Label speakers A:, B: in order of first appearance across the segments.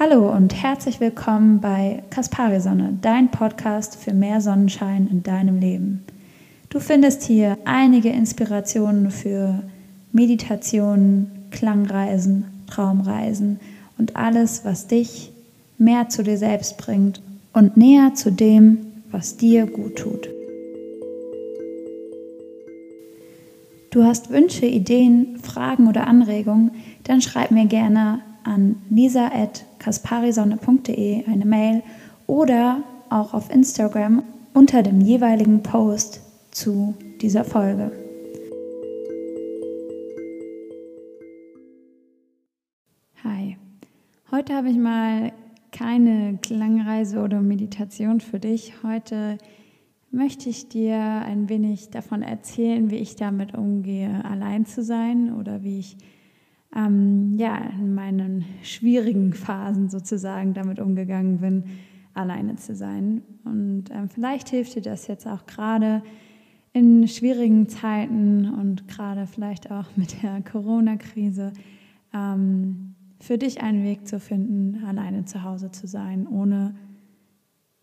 A: Hallo und herzlich willkommen bei Kaspari Sonne, dein Podcast für mehr Sonnenschein in deinem Leben. Du findest hier einige Inspirationen für Meditationen, Klangreisen, Traumreisen und alles, was dich mehr zu dir selbst bringt und näher zu dem, was dir gut tut. Du hast Wünsche, Ideen, Fragen oder Anregungen, dann schreib mir gerne an lisa.kasparisonne.de eine Mail oder auch auf Instagram unter dem jeweiligen Post zu dieser Folge. Hi, heute habe ich mal keine Klangreise oder Meditation für dich. Heute möchte ich dir ein wenig davon erzählen, wie ich damit umgehe, allein zu sein oder wie ich ähm, ja, in meinen schwierigen Phasen sozusagen damit umgegangen bin, alleine zu sein. Und ähm, vielleicht hilft dir das jetzt auch gerade in schwierigen Zeiten und gerade vielleicht auch mit der Corona-Krise ähm, für dich einen Weg zu finden, alleine zu Hause zu sein, ohne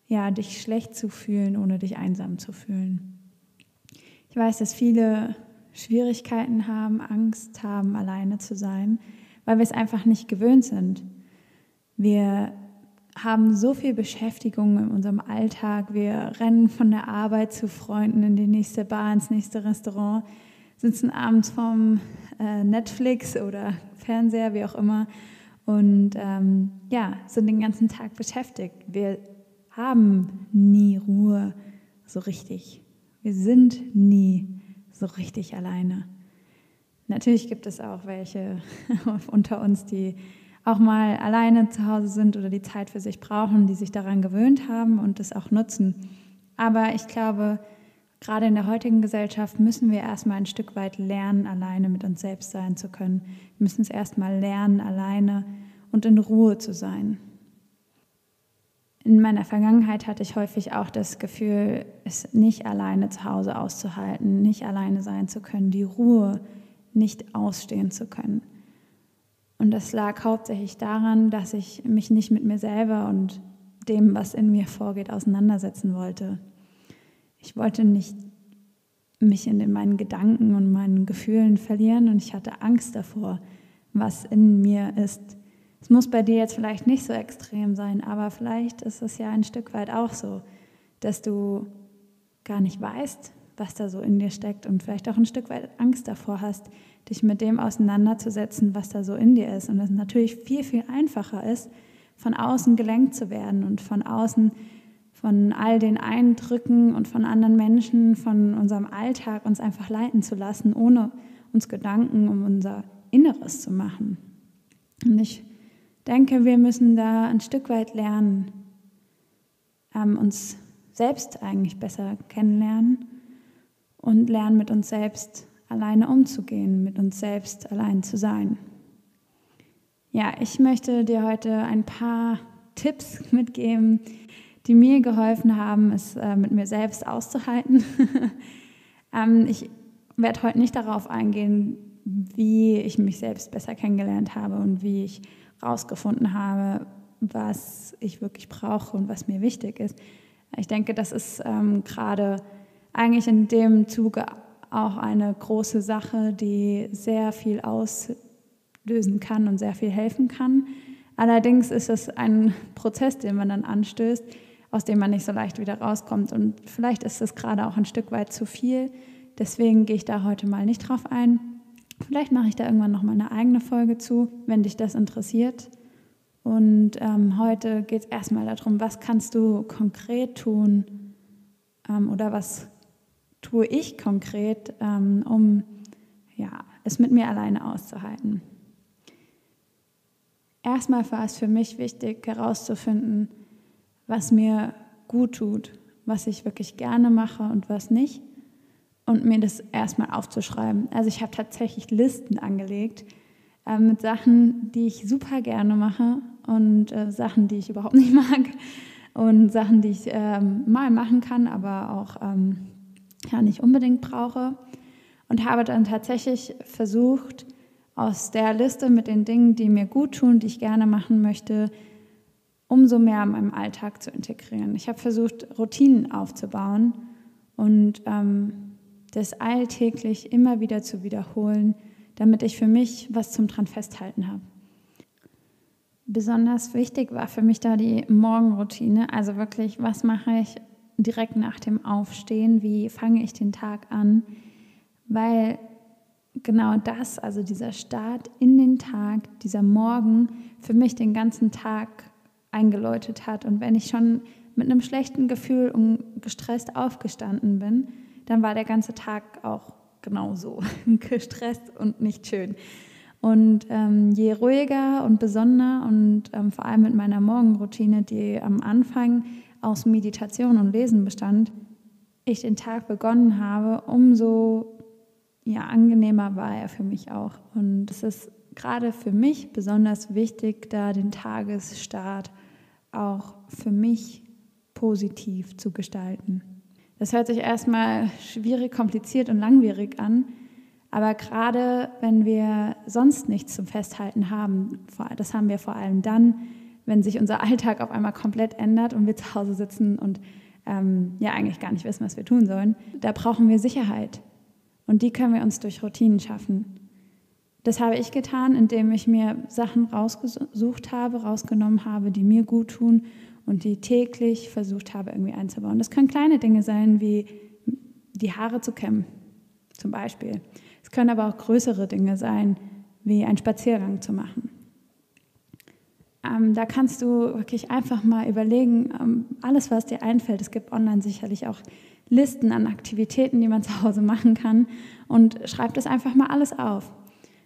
A: ja, dich schlecht zu fühlen, ohne dich einsam zu fühlen. Ich weiß, dass viele Schwierigkeiten haben, Angst haben, alleine zu sein, weil wir es einfach nicht gewöhnt sind. Wir haben so viel Beschäftigung in unserem Alltag. Wir rennen von der Arbeit zu Freunden in die nächste Bar, ins nächste Restaurant, sitzen abends vorm äh, Netflix oder Fernseher, wie auch immer, und ähm, ja, sind den ganzen Tag beschäftigt. Wir haben nie Ruhe so richtig. Wir sind nie so richtig alleine. Natürlich gibt es auch welche unter uns, die auch mal alleine zu Hause sind oder die Zeit für sich brauchen, die sich daran gewöhnt haben und das auch nutzen. Aber ich glaube, gerade in der heutigen Gesellschaft müssen wir erstmal ein Stück weit lernen, alleine mit uns selbst sein zu können. Wir müssen es erstmal lernen, alleine und in Ruhe zu sein. In meiner Vergangenheit hatte ich häufig auch das Gefühl, es nicht alleine zu Hause auszuhalten, nicht alleine sein zu können, die Ruhe nicht ausstehen zu können. Und das lag hauptsächlich daran, dass ich mich nicht mit mir selber und dem, was in mir vorgeht, auseinandersetzen wollte. Ich wollte nicht mich in meinen Gedanken und meinen Gefühlen verlieren und ich hatte Angst davor, was in mir ist, es muss bei dir jetzt vielleicht nicht so extrem sein, aber vielleicht ist es ja ein Stück weit auch so, dass du gar nicht weißt, was da so in dir steckt und vielleicht auch ein Stück weit Angst davor hast, dich mit dem auseinanderzusetzen, was da so in dir ist. Und es natürlich viel, viel einfacher ist, von außen gelenkt zu werden und von außen von all den Eindrücken und von anderen Menschen, von unserem Alltag uns einfach leiten zu lassen, ohne uns Gedanken um unser Inneres zu machen. Und ich denke, wir müssen da ein Stück weit lernen, ähm, uns selbst eigentlich besser kennenlernen und lernen, mit uns selbst alleine umzugehen, mit uns selbst allein zu sein. Ja, ich möchte dir heute ein paar Tipps mitgeben, die mir geholfen haben, es äh, mit mir selbst auszuhalten. ähm, ich werde heute nicht darauf eingehen, wie ich mich selbst besser kennengelernt habe und wie ich rausgefunden habe, was ich wirklich brauche und was mir wichtig ist. Ich denke, das ist ähm, gerade eigentlich in dem Zuge auch eine große Sache, die sehr viel auslösen kann und sehr viel helfen kann. Allerdings ist es ein Prozess, den man dann anstößt, aus dem man nicht so leicht wieder rauskommt. Und vielleicht ist es gerade auch ein Stück weit zu viel. Deswegen gehe ich da heute mal nicht drauf ein. Vielleicht mache ich da irgendwann noch mal eine eigene Folge zu, wenn dich das interessiert. Und ähm, heute geht es erstmal darum, was kannst du konkret tun ähm, oder was tue ich konkret, ähm, um ja, es mit mir alleine auszuhalten. Erstmal war es für mich wichtig herauszufinden, was mir gut tut, was ich wirklich gerne mache und was nicht und mir das erstmal aufzuschreiben. Also ich habe tatsächlich Listen angelegt äh, mit Sachen, die ich super gerne mache und äh, Sachen, die ich überhaupt nicht mag und Sachen, die ich ähm, mal machen kann, aber auch ähm, ja, nicht unbedingt brauche. Und habe dann tatsächlich versucht, aus der Liste mit den Dingen, die mir gut tun, die ich gerne machen möchte, umso mehr in meinem Alltag zu integrieren. Ich habe versucht, Routinen aufzubauen und ähm, das alltäglich immer wieder zu wiederholen, damit ich für mich was zum dran festhalten habe. Besonders wichtig war für mich da die Morgenroutine, also wirklich, was mache ich direkt nach dem Aufstehen, wie fange ich den Tag an, weil genau das, also dieser Start in den Tag, dieser Morgen für mich den ganzen Tag eingeläutet hat. Und wenn ich schon mit einem schlechten Gefühl und gestresst aufgestanden bin, dann war der ganze Tag auch genauso gestresst und nicht schön. Und ähm, je ruhiger und besonnener und ähm, vor allem mit meiner Morgenroutine, die am Anfang aus Meditation und Lesen bestand, ich den Tag begonnen habe, umso ja, angenehmer war er für mich auch. Und es ist gerade für mich besonders wichtig, da den Tagesstart auch für mich positiv zu gestalten. Das hört sich erstmal schwierig, kompliziert und langwierig an, aber gerade wenn wir sonst nichts zum Festhalten haben, das haben wir vor allem dann, wenn sich unser Alltag auf einmal komplett ändert und wir zu Hause sitzen und ähm, ja eigentlich gar nicht wissen, was wir tun sollen, da brauchen wir Sicherheit. Und die können wir uns durch Routinen schaffen. Das habe ich getan, indem ich mir Sachen rausgesucht habe, rausgenommen habe, die mir gut tun und die täglich versucht habe, irgendwie einzubauen. Das können kleine Dinge sein, wie die Haare zu kämmen, zum Beispiel. Es können aber auch größere Dinge sein, wie einen Spaziergang zu machen. Ähm, da kannst du wirklich einfach mal überlegen, ähm, alles, was dir einfällt. Es gibt online sicherlich auch Listen an Aktivitäten, die man zu Hause machen kann und schreib das einfach mal alles auf.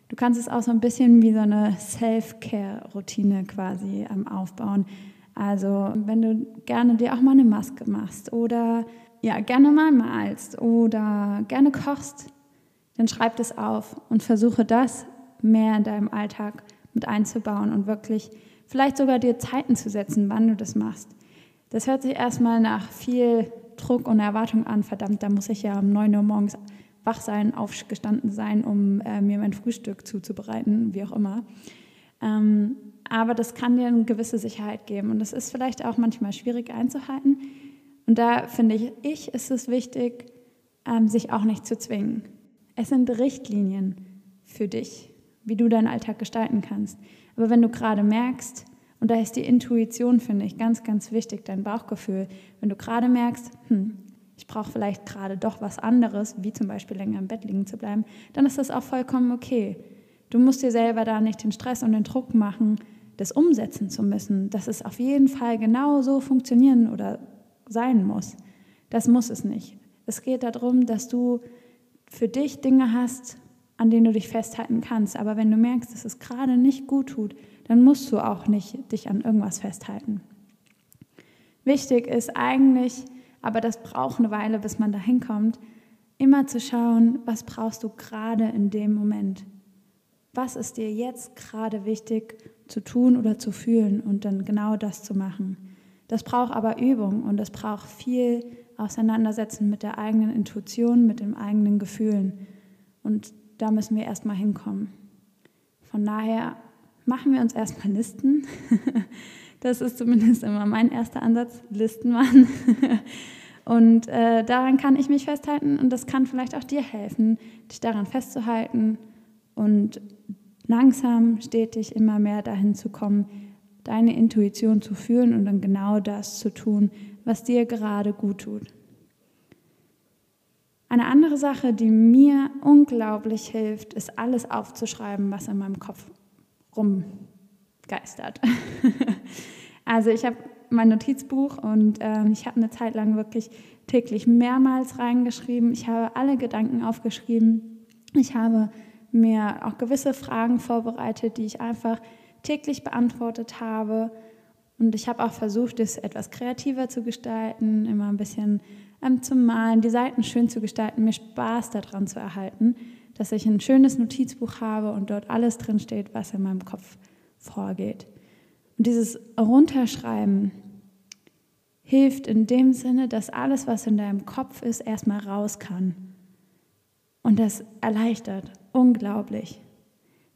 A: Du kannst es auch so ein bisschen wie so eine Self-Care-Routine quasi ähm, aufbauen. Also wenn du gerne dir auch mal eine Maske machst oder ja, gerne mal malst oder gerne kochst, dann schreib das auf und versuche das mehr in deinem Alltag mit einzubauen und wirklich vielleicht sogar dir Zeiten zu setzen, wann du das machst. Das hört sich erstmal nach viel Druck und Erwartung an. Verdammt, da muss ich ja um 9 Uhr morgens wach sein, aufgestanden sein, um äh, mir mein Frühstück zuzubereiten, wie auch immer. Ähm, aber das kann dir eine gewisse Sicherheit geben und das ist vielleicht auch manchmal schwierig einzuhalten. Und da finde ich, ich ist es wichtig, ähm, sich auch nicht zu zwingen. Es sind Richtlinien für dich, wie du deinen Alltag gestalten kannst. Aber wenn du gerade merkst, und da ist die Intuition, finde ich, ganz, ganz wichtig, dein Bauchgefühl, wenn du gerade merkst, hm, ich brauche vielleicht gerade doch was anderes, wie zum Beispiel länger im Bett liegen zu bleiben, dann ist das auch vollkommen okay. Du musst dir selber da nicht den Stress und den Druck machen, das umsetzen zu müssen, dass es auf jeden Fall genau so funktionieren oder sein muss. Das muss es nicht. Es geht darum, dass du für dich Dinge hast, an denen du dich festhalten kannst. Aber wenn du merkst, dass es gerade nicht gut tut, dann musst du auch nicht dich an irgendwas festhalten. Wichtig ist eigentlich, aber das braucht eine Weile, bis man dahin kommt, immer zu schauen, was brauchst du gerade in dem Moment. Was ist dir jetzt gerade wichtig zu tun oder zu fühlen und dann genau das zu machen. Das braucht aber Übung und das braucht viel Auseinandersetzen mit der eigenen Intuition, mit den eigenen Gefühlen. Und da müssen wir erstmal hinkommen. Von daher machen wir uns erstmal Listen. Das ist zumindest immer mein erster Ansatz, Listen machen. Und äh, daran kann ich mich festhalten und das kann vielleicht auch dir helfen, dich daran festzuhalten und langsam, stetig immer mehr dahin zu kommen, deine Intuition zu fühlen und dann genau das zu tun, was dir gerade gut tut. Eine andere Sache, die mir unglaublich hilft, ist alles aufzuschreiben, was in meinem Kopf rumgeistert. also ich habe mein Notizbuch und äh, ich habe eine Zeit lang wirklich täglich mehrmals reingeschrieben. Ich habe alle Gedanken aufgeschrieben. Ich habe mir auch gewisse Fragen vorbereitet, die ich einfach täglich beantwortet habe. Und ich habe auch versucht, es etwas kreativer zu gestalten, immer ein bisschen ähm, zu malen, die Seiten schön zu gestalten, mir Spaß daran zu erhalten, dass ich ein schönes Notizbuch habe und dort alles drinsteht, was in meinem Kopf vorgeht. Und dieses Runterschreiben hilft in dem Sinne, dass alles, was in deinem Kopf ist, erstmal raus kann. Und das erleichtert unglaublich.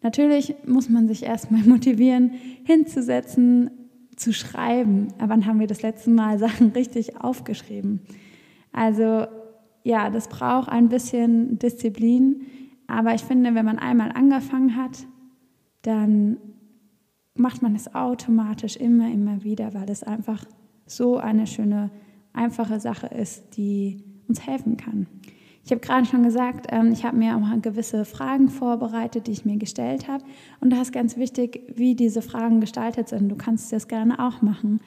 A: Natürlich muss man sich erstmal motivieren, hinzusetzen, zu schreiben. wann haben wir das letzte Mal Sachen richtig aufgeschrieben? Also ja, das braucht ein bisschen Disziplin, aber ich finde, wenn man einmal angefangen hat, dann macht man es automatisch immer, immer wieder, weil es einfach so eine schöne, einfache Sache ist, die uns helfen kann. Ich habe gerade schon gesagt, ähm, ich habe mir auch gewisse Fragen vorbereitet, die ich mir gestellt habe. Und da ist ganz wichtig, wie diese Fragen gestaltet sind. Du kannst das gerne auch machen.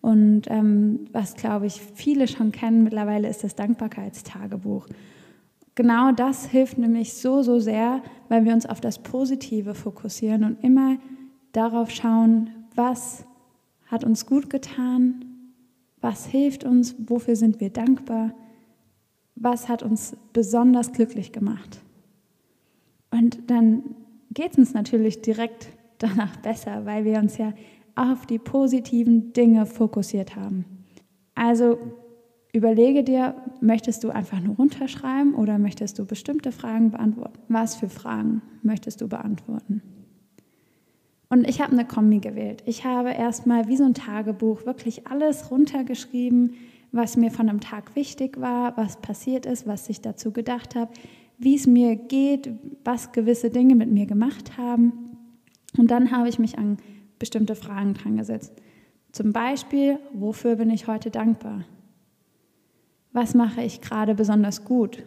A: Und ähm, was, glaube ich, viele schon kennen mittlerweile, ist das Dankbarkeitstagebuch. Genau das hilft nämlich so, so sehr, weil wir uns auf das Positive fokussieren und immer darauf schauen, was hat uns gut getan, was hilft uns, wofür sind wir dankbar was hat uns besonders glücklich gemacht. Und dann geht es uns natürlich direkt danach besser, weil wir uns ja auf die positiven Dinge fokussiert haben. Also überlege dir, möchtest du einfach nur runterschreiben oder möchtest du bestimmte Fragen beantworten? Was für Fragen möchtest du beantworten? Und ich habe eine Kombi gewählt. Ich habe erstmal wie so ein Tagebuch wirklich alles runtergeschrieben, was mir von einem Tag wichtig war, was passiert ist, was ich dazu gedacht habe, wie es mir geht, was gewisse Dinge mit mir gemacht haben. Und dann habe ich mich an bestimmte Fragen dran gesetzt. Zum Beispiel, wofür bin ich heute dankbar? Was mache ich gerade besonders gut?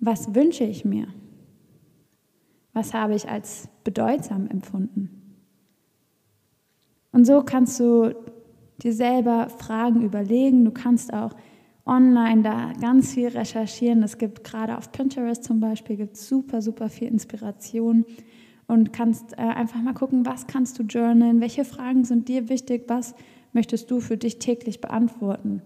A: Was wünsche ich mir? Was habe ich als bedeutsam empfunden? Und so kannst du dir selber Fragen überlegen. Du kannst auch online da ganz viel recherchieren. Es gibt gerade auf Pinterest zum Beispiel gibt super, super viel Inspiration und kannst äh, einfach mal gucken, was kannst du journalen, welche Fragen sind dir wichtig, was möchtest du für dich täglich beantworten.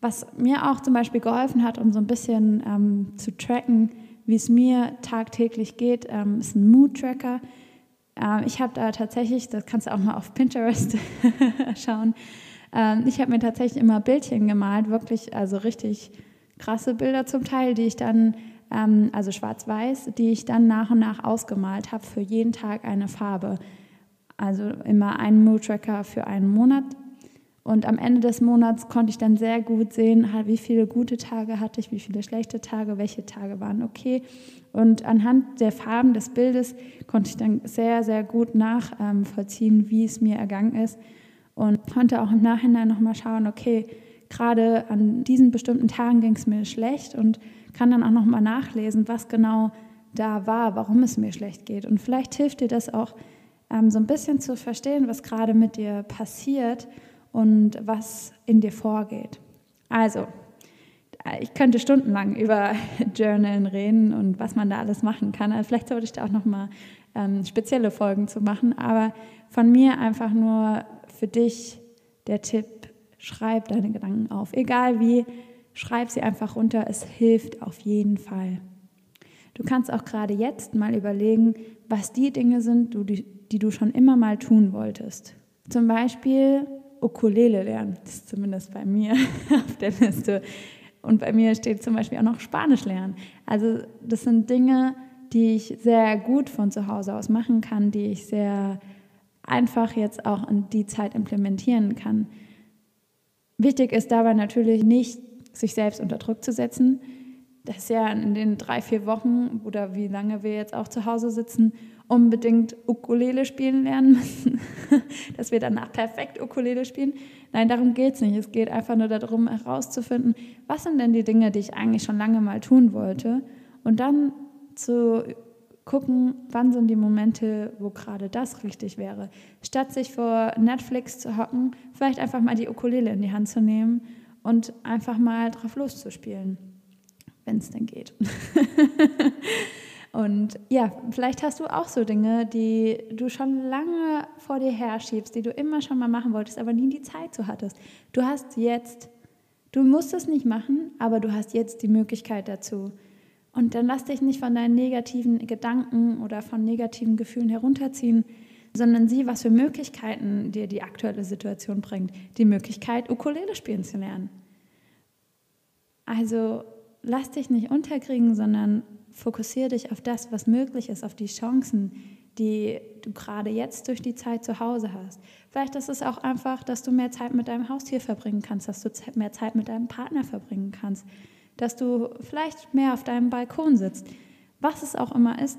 A: Was mir auch zum Beispiel geholfen hat, um so ein bisschen ähm, zu tracken, wie es mir tagtäglich geht, ähm, ist ein Mood-Tracker. Ähm, ich habe da tatsächlich, das kannst du auch mal auf Pinterest schauen, ähm, ich habe mir tatsächlich immer Bildchen gemalt, wirklich, also richtig krasse Bilder zum Teil, die ich dann, ähm, also schwarz-weiß, die ich dann nach und nach ausgemalt habe für jeden Tag eine Farbe. Also immer einen Mood-Tracker für einen Monat. Und am Ende des Monats konnte ich dann sehr gut sehen, wie viele gute Tage hatte ich, wie viele schlechte Tage, welche Tage waren okay. Und anhand der Farben des Bildes konnte ich dann sehr, sehr gut nachvollziehen, wie es mir ergangen ist und konnte auch im Nachhinein nochmal schauen, okay, gerade an diesen bestimmten Tagen ging es mir schlecht und kann dann auch nochmal nachlesen, was genau da war, warum es mir schlecht geht. Und vielleicht hilft dir das auch ähm, so ein bisschen zu verstehen, was gerade mit dir passiert und was in dir vorgeht. Also, ich könnte stundenlang über Journalen reden und was man da alles machen kann. Also vielleicht sollte ich da auch nochmal ähm, spezielle Folgen zu machen, aber von mir einfach nur für dich der Tipp, schreib deine Gedanken auf. Egal wie, schreib sie einfach runter, es hilft auf jeden Fall. Du kannst auch gerade jetzt mal überlegen, was die Dinge sind, die du schon immer mal tun wolltest. Zum Beispiel Ukulele lernen, das ist zumindest bei mir auf der Liste. Und bei mir steht zum Beispiel auch noch Spanisch lernen. Also das sind Dinge, die ich sehr gut von zu Hause aus machen kann, die ich sehr einfach jetzt auch in die Zeit implementieren kann. Wichtig ist dabei natürlich nicht, sich selbst unter Druck zu setzen. Das ist ja in den drei, vier Wochen oder wie lange wir jetzt auch zu Hause sitzen, unbedingt Ukulele spielen lernen müssen, dass wir danach perfekt Ukulele spielen. Nein, darum geht es nicht. Es geht einfach nur darum, herauszufinden, was sind denn die Dinge, die ich eigentlich schon lange mal tun wollte und dann zu gucken, wann sind die Momente, wo gerade das richtig wäre. Statt sich vor Netflix zu hocken, vielleicht einfach mal die Ukulele in die Hand zu nehmen und einfach mal drauf loszuspielen, wenn es denn geht. und ja, vielleicht hast du auch so Dinge, die du schon lange vor dir herschiebst, die du immer schon mal machen wolltest, aber nie die Zeit zu hattest. Du hast jetzt, du musst es nicht machen, aber du hast jetzt die Möglichkeit dazu. Und dann lass dich nicht von deinen negativen Gedanken oder von negativen Gefühlen herunterziehen, sondern sieh, was für Möglichkeiten dir die aktuelle Situation bringt. Die Möglichkeit, Ukulele spielen zu lernen. Also lass dich nicht unterkriegen, sondern fokussiere dich auf das, was möglich ist, auf die Chancen, die du gerade jetzt durch die Zeit zu Hause hast. Vielleicht ist es auch einfach, dass du mehr Zeit mit deinem Haustier verbringen kannst, dass du mehr Zeit mit deinem Partner verbringen kannst, dass du vielleicht mehr auf deinem Balkon sitzt. Was es auch immer ist,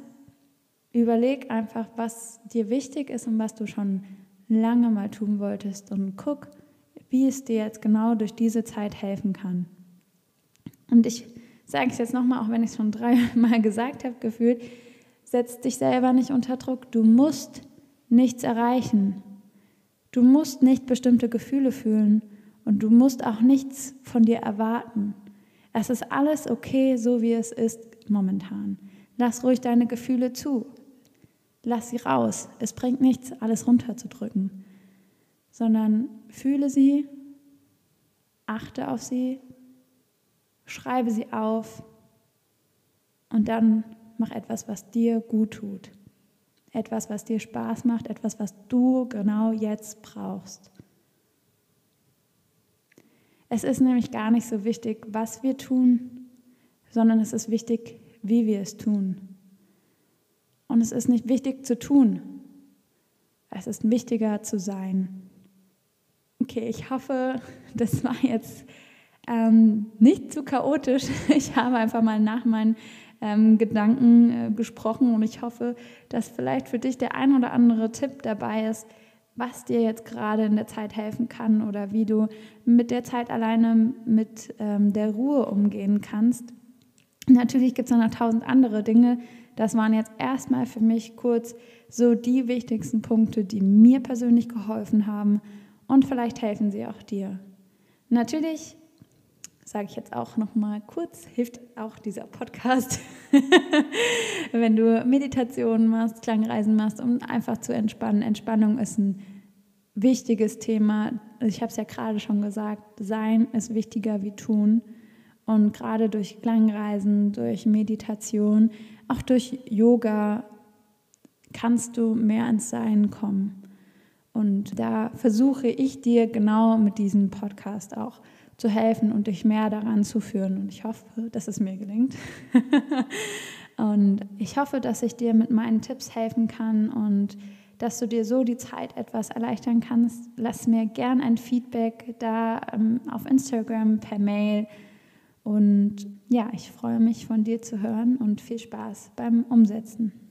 A: überleg einfach, was dir wichtig ist und was du schon lange mal tun wolltest und guck, wie es dir jetzt genau durch diese Zeit helfen kann. Und ich sage es jetzt nochmal, auch wenn ich es schon dreimal gesagt habe, gefühlt, setz dich selber nicht unter Druck. Du musst nichts erreichen. Du musst nicht bestimmte Gefühle fühlen und du musst auch nichts von dir erwarten. Es ist alles okay, so wie es ist momentan. Lass ruhig deine Gefühle zu. Lass sie raus. Es bringt nichts, alles runterzudrücken, sondern fühle sie, achte auf sie, schreibe sie auf und dann mach etwas, was dir gut tut. Etwas, was dir Spaß macht, etwas, was du genau jetzt brauchst. Es ist nämlich gar nicht so wichtig, was wir tun, sondern es ist wichtig, wie wir es tun. Und es ist nicht wichtig zu tun. Es ist wichtiger zu sein. Okay, ich hoffe, das war jetzt ähm, nicht zu chaotisch. Ich habe einfach mal nach meinen ähm, Gedanken äh, gesprochen und ich hoffe, dass vielleicht für dich der ein oder andere Tipp dabei ist, was dir jetzt gerade in der Zeit helfen kann oder wie du mit der Zeit alleine mit ähm, der Ruhe umgehen kannst. Natürlich gibt es noch tausend andere Dinge. Das waren jetzt erstmal für mich kurz so die wichtigsten Punkte, die mir persönlich geholfen haben und vielleicht helfen sie auch dir. Natürlich sage ich jetzt auch noch mal kurz, hilft auch dieser Podcast, wenn du Meditationen machst, Klangreisen machst, um einfach zu entspannen. Entspannung ist ein wichtiges Thema. Ich habe es ja gerade schon gesagt, Sein ist wichtiger wie Tun. Und gerade durch Klangreisen, durch Meditation, auch durch Yoga kannst du mehr ins Sein kommen. Und da versuche ich dir genau mit diesem Podcast auch zu helfen und dich mehr daran zu führen. Und ich hoffe, dass es mir gelingt. und ich hoffe, dass ich dir mit meinen Tipps helfen kann und dass du dir so die Zeit etwas erleichtern kannst. Lass mir gern ein Feedback da ähm, auf Instagram, per Mail. Und ja, ich freue mich von dir zu hören und viel Spaß beim Umsetzen.